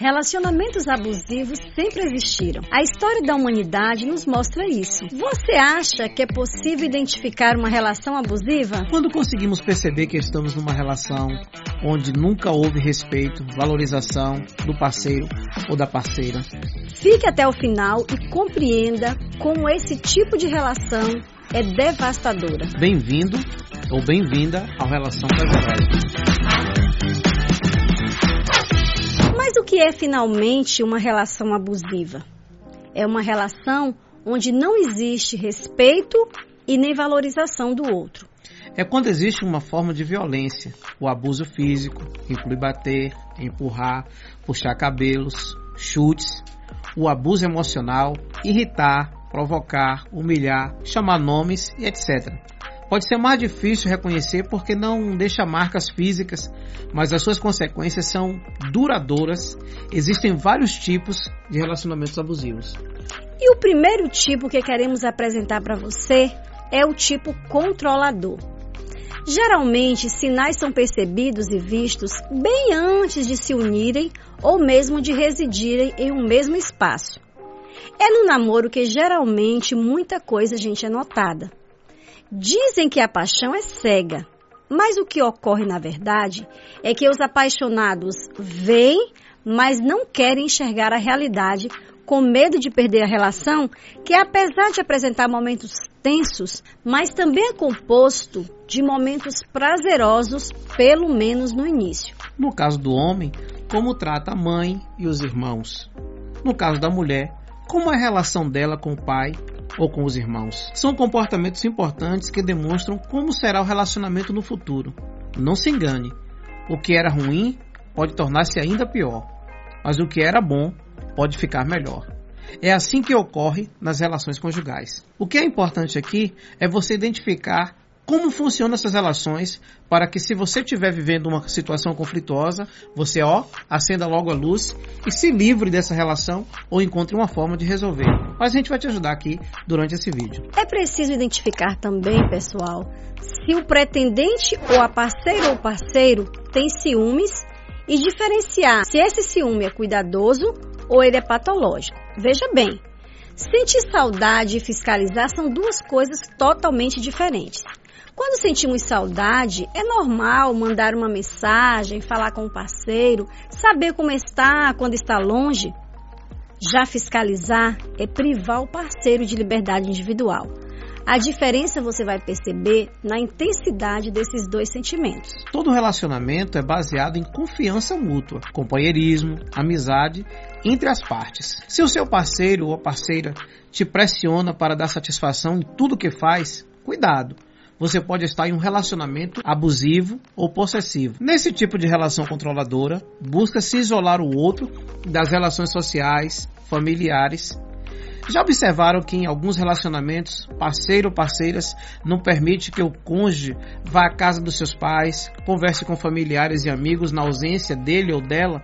Relacionamentos abusivos sempre existiram. A história da humanidade nos mostra isso. Você acha que é possível identificar uma relação abusiva? Quando conseguimos perceber que estamos numa relação onde nunca houve respeito, valorização do parceiro ou da parceira. Fique até o final e compreenda como esse tipo de relação é devastadora. Bem-vindo ou bem-vinda ao Relação Privilégio. É finalmente uma relação abusiva? É uma relação onde não existe respeito e nem valorização do outro. É quando existe uma forma de violência. O abuso físico inclui bater, empurrar, puxar cabelos, chutes. O abuso emocional, irritar, provocar, humilhar, chamar nomes e etc. Pode ser mais difícil reconhecer porque não deixa marcas físicas, mas as suas consequências são duradouras. Existem vários tipos de relacionamentos abusivos. E o primeiro tipo que queremos apresentar para você é o tipo controlador. Geralmente, sinais são percebidos e vistos bem antes de se unirem ou mesmo de residirem em um mesmo espaço. É no namoro que geralmente muita coisa a gente é notada. Dizem que a paixão é cega, mas o que ocorre na verdade é que os apaixonados veem, mas não querem enxergar a realidade com medo de perder a relação, que apesar de apresentar momentos tensos, mas também é composto de momentos prazerosos, pelo menos no início. No caso do homem, como trata a mãe e os irmãos. No caso da mulher, como é a relação dela com o pai ou com os irmãos. São comportamentos importantes que demonstram como será o relacionamento no futuro. Não se engane, o que era ruim pode tornar-se ainda pior, mas o que era bom pode ficar melhor. É assim que ocorre nas relações conjugais. O que é importante aqui é você identificar como funcionam essas relações para que se você estiver vivendo uma situação conflituosa, você ó, acenda logo a luz e se livre dessa relação ou encontre uma forma de resolver. Mas a gente vai te ajudar aqui durante esse vídeo. É preciso identificar também, pessoal, se o pretendente ou a parceira ou parceiro tem ciúmes e diferenciar se esse ciúme é cuidadoso ou ele é patológico. Veja bem, sentir saudade e fiscalizar são duas coisas totalmente diferentes. Quando sentimos saudade, é normal mandar uma mensagem, falar com o parceiro, saber como está quando está longe. Já fiscalizar é privar o parceiro de liberdade individual. A diferença você vai perceber na intensidade desses dois sentimentos. Todo relacionamento é baseado em confiança mútua, companheirismo, amizade entre as partes. Se o seu parceiro ou parceira te pressiona para dar satisfação em tudo que faz, cuidado você pode estar em um relacionamento abusivo ou possessivo. Nesse tipo de relação controladora, busca se isolar o outro das relações sociais, familiares. Já observaram que em alguns relacionamentos, parceiro ou parceiras não permite que o cônjuge vá à casa dos seus pais, converse com familiares e amigos na ausência dele ou dela?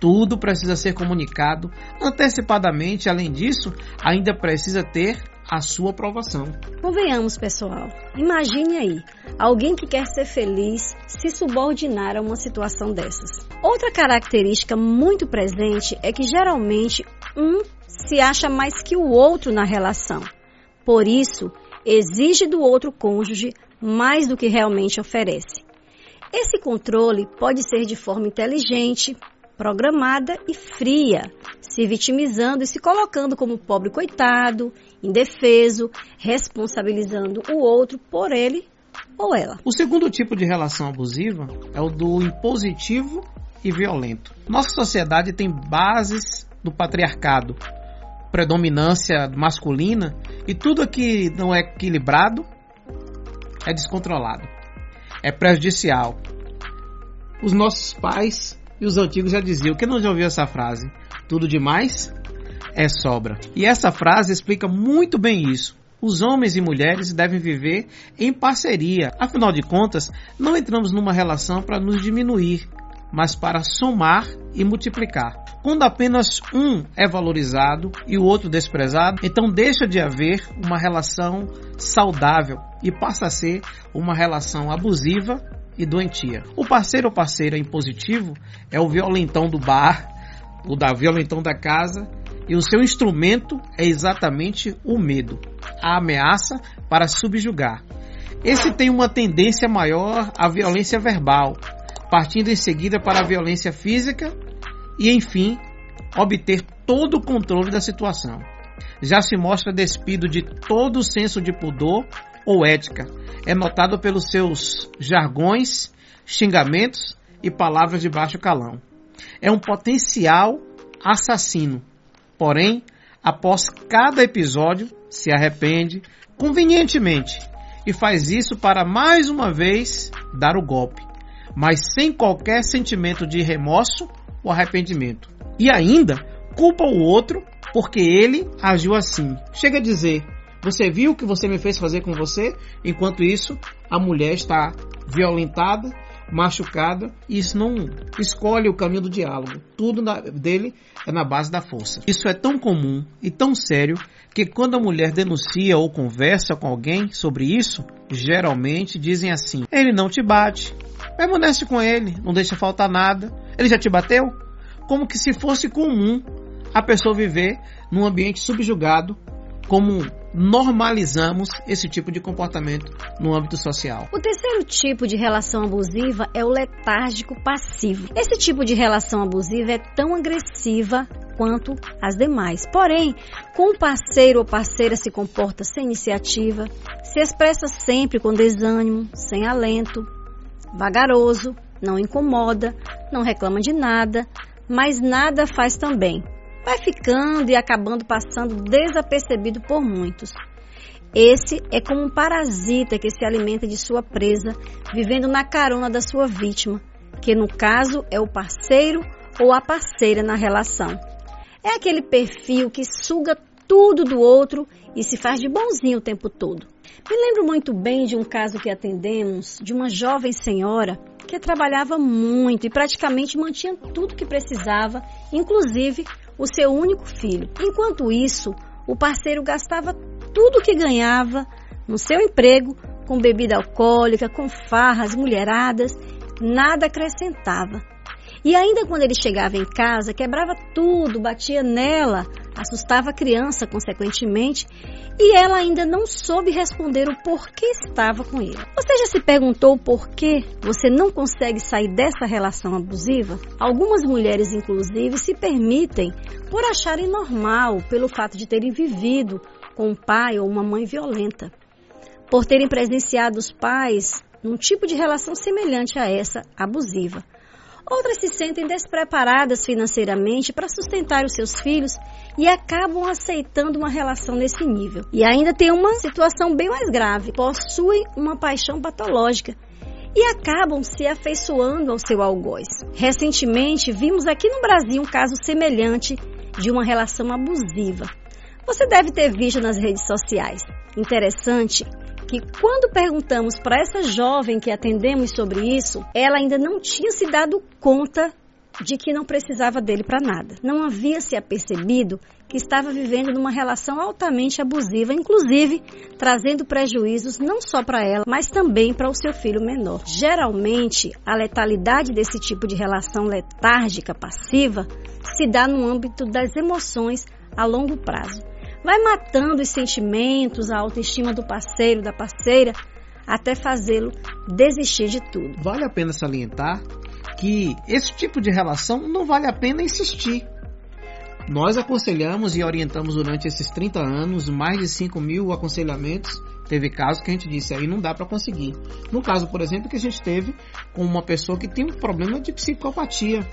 Tudo precisa ser comunicado antecipadamente. Além disso, ainda precisa ter a sua aprovação. Convenhamos, pessoal. Imagine aí, alguém que quer ser feliz se subordinar a uma situação dessas. Outra característica muito presente é que geralmente um se acha mais que o outro na relação. Por isso, exige do outro cônjuge mais do que realmente oferece. Esse controle pode ser de forma inteligente, programada e fria, se vitimizando e se colocando como pobre coitado, indefeso, responsabilizando o outro por ele ou ela. O segundo tipo de relação abusiva é o do impositivo e violento. Nossa sociedade tem bases do patriarcado, predominância masculina e tudo que não é equilibrado é descontrolado, é prejudicial. Os nossos pais e os antigos já diziam, quem não já ouviu essa frase? Tudo demais é sobra. E essa frase explica muito bem isso. Os homens e mulheres devem viver em parceria. Afinal de contas, não entramos numa relação para nos diminuir, mas para somar e multiplicar. Quando apenas um é valorizado e o outro desprezado, então deixa de haver uma relação saudável e passa a ser uma relação abusiva e doentia. O parceiro ou parceira impositivo é o violentão do bar, o da violentão da casa, e o seu instrumento é exatamente o medo, a ameaça para subjugar. Esse tem uma tendência maior à violência verbal, partindo em seguida para a violência física e, enfim, obter todo o controle da situação. Já se mostra despido de todo o senso de pudor ou ética. É notado pelos seus jargões, xingamentos e palavras de baixo calão. É um potencial assassino. Porém, após cada episódio, se arrepende convenientemente e faz isso para mais uma vez dar o golpe, mas sem qualquer sentimento de remorso ou arrependimento. E ainda culpa o outro porque ele agiu assim. Chega a dizer: Você viu o que você me fez fazer com você? Enquanto isso, a mulher está violentada, machucada e isso não escolhe o caminho do diálogo. Tudo na, dele é na base da força. Isso é tão comum e tão sério que quando a mulher denuncia ou conversa com alguém sobre isso, geralmente dizem assim: ele não te bate, permanece com ele, não deixa faltar nada. Ele já te bateu? Como que se fosse comum a pessoa viver num ambiente subjugado como normalizamos esse tipo de comportamento no âmbito social. O terceiro tipo de relação abusiva é o letárgico passivo. Esse tipo de relação abusiva é tão agressiva quanto as demais. Porém, com o parceiro ou parceira se comporta sem iniciativa, se expressa sempre com desânimo, sem alento, vagaroso, não incomoda, não reclama de nada, mas nada faz também vai ficando e acabando passando desapercebido por muitos. Esse é como um parasita que se alimenta de sua presa, vivendo na carona da sua vítima, que no caso é o parceiro ou a parceira na relação. É aquele perfil que suga tudo do outro e se faz de bonzinho o tempo todo. Me lembro muito bem de um caso que atendemos de uma jovem senhora que trabalhava muito e praticamente mantinha tudo que precisava, inclusive o seu único filho. Enquanto isso, o parceiro gastava tudo o que ganhava no seu emprego com bebida alcoólica, com farras, mulheradas, nada acrescentava. E ainda quando ele chegava em casa, quebrava tudo, batia nela, assustava a criança, consequentemente, e ela ainda não soube responder o porquê estava com ele. Você já se perguntou por que você não consegue sair dessa relação abusiva? Algumas mulheres, inclusive, se permitem por acharem normal pelo fato de terem vivido com um pai ou uma mãe violenta, por terem presenciado os pais num tipo de relação semelhante a essa abusiva. Outras se sentem despreparadas financeiramente para sustentar os seus filhos e acabam aceitando uma relação nesse nível. E ainda tem uma situação bem mais grave: possuem uma paixão patológica e acabam se afeiçoando ao seu algoz. Recentemente, vimos aqui no Brasil um caso semelhante de uma relação abusiva. Você deve ter visto nas redes sociais. Interessante que quando perguntamos para essa jovem que atendemos sobre isso, ela ainda não tinha se dado conta de que não precisava dele para nada. Não havia se apercebido que estava vivendo numa relação altamente abusiva, inclusive trazendo prejuízos não só para ela, mas também para o seu filho menor. Geralmente, a letalidade desse tipo de relação letárgica passiva se dá no âmbito das emoções a longo prazo vai matando os sentimentos, a autoestima do parceiro, da parceira, até fazê-lo desistir de tudo. Vale a pena salientar que esse tipo de relação não vale a pena insistir. Nós aconselhamos e orientamos durante esses 30 anos mais de 5 mil aconselhamentos. Teve casos que a gente disse aí não dá para conseguir. No caso, por exemplo, que a gente teve com uma pessoa que tem um problema de psicopatia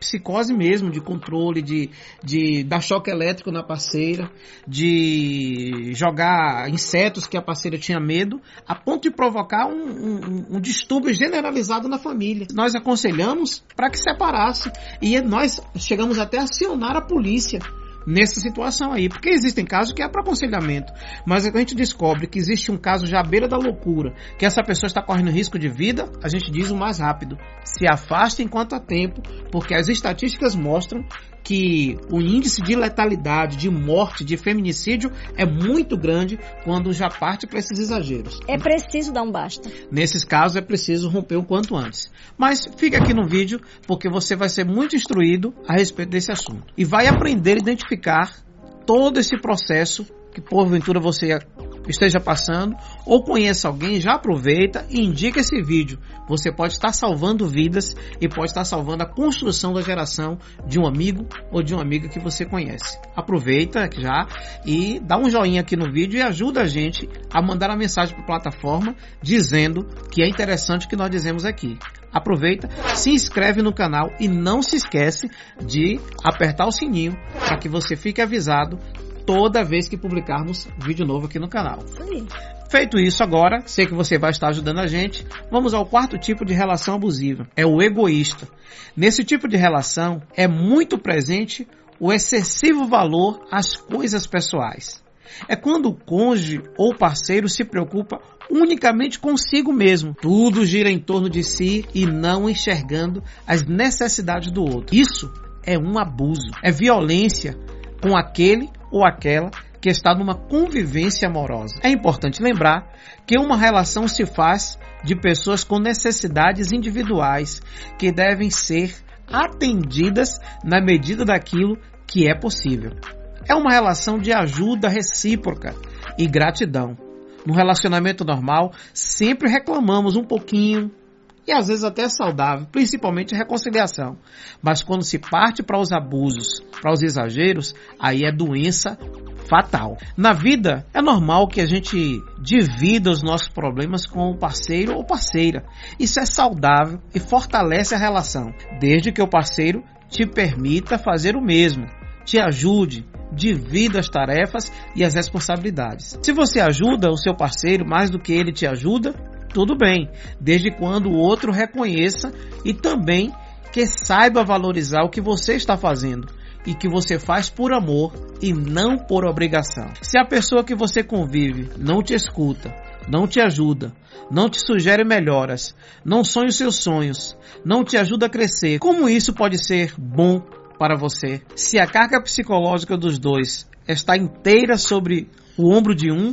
psicose mesmo, de controle, de, de dar choque elétrico na parceira, de jogar insetos que a parceira tinha medo, a ponto de provocar um, um, um distúrbio generalizado na família. Nós aconselhamos para que separasse e nós chegamos até a acionar a polícia nessa situação aí. Porque existem casos que é para aconselhamento, mas a gente descobre que existe um caso já à beira da loucura, que essa pessoa está correndo risco de vida, a gente diz o mais rápido: se afaste enquanto há tempo, porque as estatísticas mostram que o índice de letalidade, de morte, de feminicídio é muito grande quando já parte para esses exageros. É preciso dar um basta. Nesses casos é preciso romper o quanto antes. Mas fica aqui no vídeo porque você vai ser muito instruído a respeito desse assunto e vai aprender a identificar todo esse processo que porventura você esteja passando ou conheça alguém, já aproveita e indica esse vídeo. Você pode estar salvando vidas e pode estar salvando a construção da geração de um amigo ou de uma amiga que você conhece. Aproveita já e dá um joinha aqui no vídeo e ajuda a gente a mandar a mensagem para a plataforma dizendo que é interessante o que nós dizemos aqui. Aproveita, se inscreve no canal e não se esquece de apertar o sininho para que você fique avisado toda vez que publicarmos vídeo novo aqui no canal. Sim. Feito isso agora, sei que você vai estar ajudando a gente. Vamos ao quarto tipo de relação abusiva. É o egoísta. Nesse tipo de relação é muito presente o excessivo valor às coisas pessoais. É quando o cônjuge ou parceiro se preocupa unicamente consigo mesmo. Tudo gira em torno de si e não enxergando as necessidades do outro. Isso é um abuso, é violência com aquele ou aquela que está numa convivência amorosa. É importante lembrar que uma relação se faz de pessoas com necessidades individuais que devem ser atendidas na medida daquilo que é possível. É uma relação de ajuda recíproca e gratidão. No relacionamento normal, sempre reclamamos um pouquinho, e às vezes até saudável, principalmente a reconciliação. Mas quando se parte para os abusos, para os exageros, aí é doença fatal. Na vida é normal que a gente divida os nossos problemas com o parceiro ou parceira. Isso é saudável e fortalece a relação, desde que o parceiro te permita fazer o mesmo, te ajude, divida as tarefas e as responsabilidades. Se você ajuda o seu parceiro mais do que ele te ajuda, tudo bem, desde quando o outro reconheça e também que saiba valorizar o que você está fazendo e que você faz por amor e não por obrigação. Se a pessoa que você convive não te escuta, não te ajuda, não te sugere melhoras, não sonha os seus sonhos, não te ajuda a crescer, como isso pode ser bom para você? Se a carga psicológica dos dois está inteira sobre o ombro de um,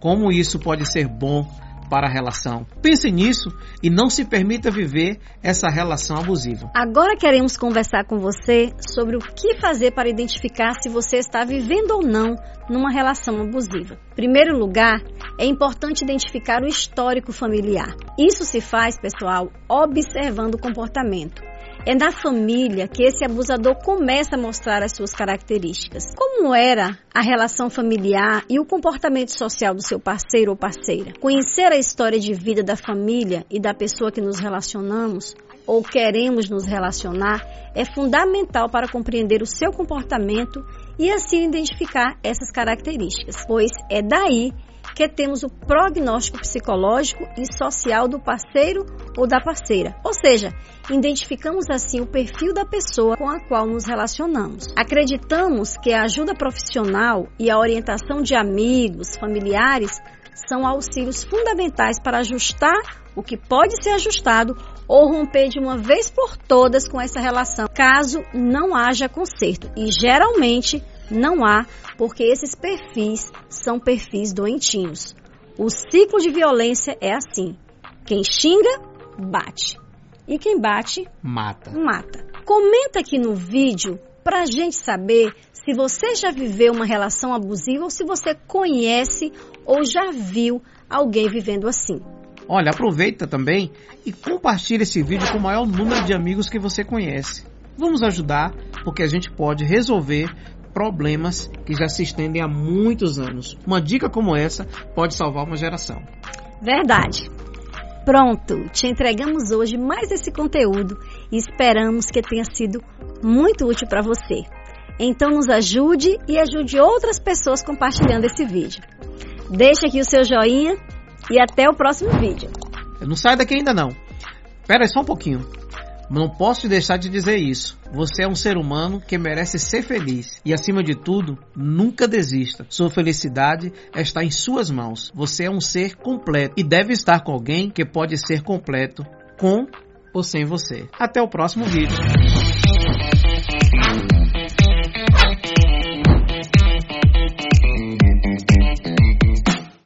como isso pode ser bom para a relação. Pense nisso e não se permita viver essa relação abusiva. Agora queremos conversar com você sobre o que fazer para identificar se você está vivendo ou não numa relação abusiva. Em primeiro lugar, é importante identificar o histórico familiar. Isso se faz, pessoal, observando o comportamento. É na família que esse abusador começa a mostrar as suas características. Como era a relação familiar e o comportamento social do seu parceiro ou parceira? Conhecer a história de vida da família e da pessoa que nos relacionamos ou queremos nos relacionar é fundamental para compreender o seu comportamento e assim identificar essas características, pois é daí que temos o prognóstico psicológico e social do parceiro ou da parceira. Ou seja, identificamos assim o perfil da pessoa com a qual nos relacionamos. Acreditamos que a ajuda profissional e a orientação de amigos, familiares são auxílios fundamentais para ajustar o que pode ser ajustado ou romper de uma vez por todas com essa relação, caso não haja conserto. E geralmente não há, porque esses perfis são perfis doentinhos. O ciclo de violência é assim: quem xinga, bate. E quem bate, mata. Mata. Comenta aqui no vídeo para a gente saber se você já viveu uma relação abusiva ou se você conhece ou já viu alguém vivendo assim. Olha, aproveita também e compartilhe esse vídeo com o maior número de amigos que você conhece. Vamos ajudar porque a gente pode resolver problemas que já se estendem há muitos anos. Uma dica como essa pode salvar uma geração. Verdade. Pronto, te entregamos hoje mais esse conteúdo e esperamos que tenha sido muito útil para você. Então nos ajude e ajude outras pessoas compartilhando esse vídeo. Deixe aqui o seu joinha e até o próximo vídeo. Não sai daqui ainda não. Espera só um pouquinho. Não posso deixar de dizer isso. Você é um ser humano que merece ser feliz. E acima de tudo, nunca desista. Sua felicidade está em suas mãos. Você é um ser completo e deve estar com alguém que pode ser completo com ou sem você. Até o próximo vídeo.